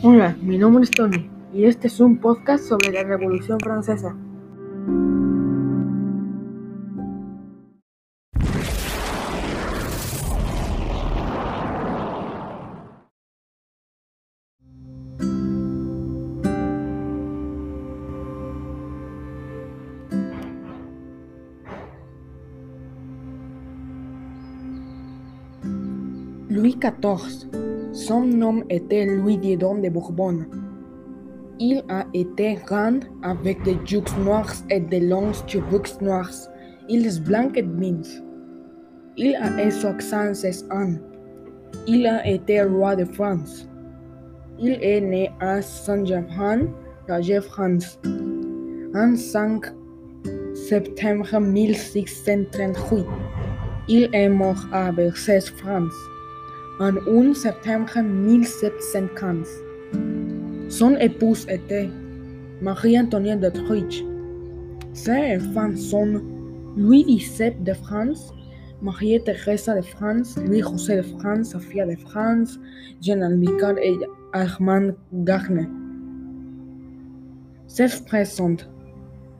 Hola, mi nombre es Tony y este es un podcast sobre la Revolución Francesa. Louis XIV. Son nom était Louis Dieudonné de Bourbon. Il a été grand avec des joues noirs et des longues cheveux noirs. Il est blanc et mince. Il a eu 66 ans. Il a été roi de France. Il est né à Saint-Germain, la France, en 5 septembre 1638. Il est mort à Versailles, France, en 1 septembre 1715. Son épouse était Marie-Antoinette d'Autriche. Ses enfants sont Louis XVII de France, Marie-Thérèse de France, Louis-José de France, Sophia de France, Jean Michel et Armand Garnet. Ses frères sont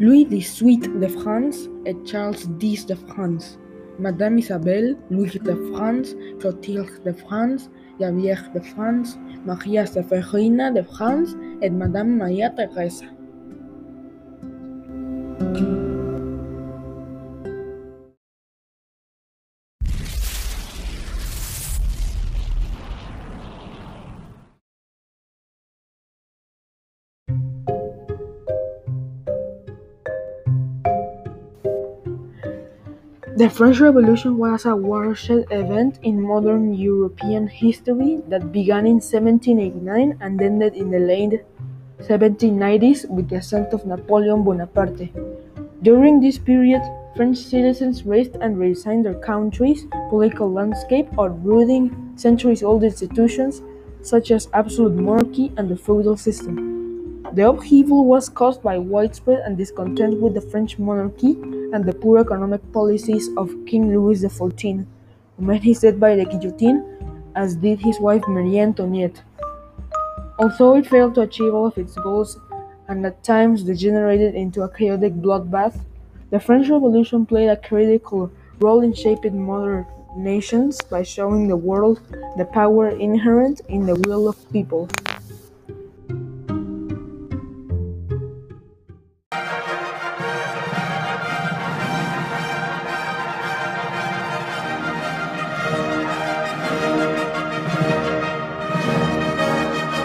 Louis XVIII de France et Charles X de France. Madame Isabelle, Louis de France, Clotilde de France, Javier de France, Maria Severina de France et Madame Maria Thérèse. The French Revolution was a watershed event in modern European history that began in 1789 and ended in the late 1790s with the ascent of Napoleon Bonaparte. During this period, French citizens raised and redesigned their country's political landscape, uprooting centuries old institutions such as absolute monarchy and the feudal system. The upheaval was caused by widespread and discontent with the French monarchy and the poor economic policies of King Louis XIV, his death by the guillotine, as did his wife Marie Antoinette. Although it failed to achieve all of its goals and at times degenerated into a chaotic bloodbath, the French Revolution played a critical role in shaping modern nations by showing the world the power inherent in the will of people.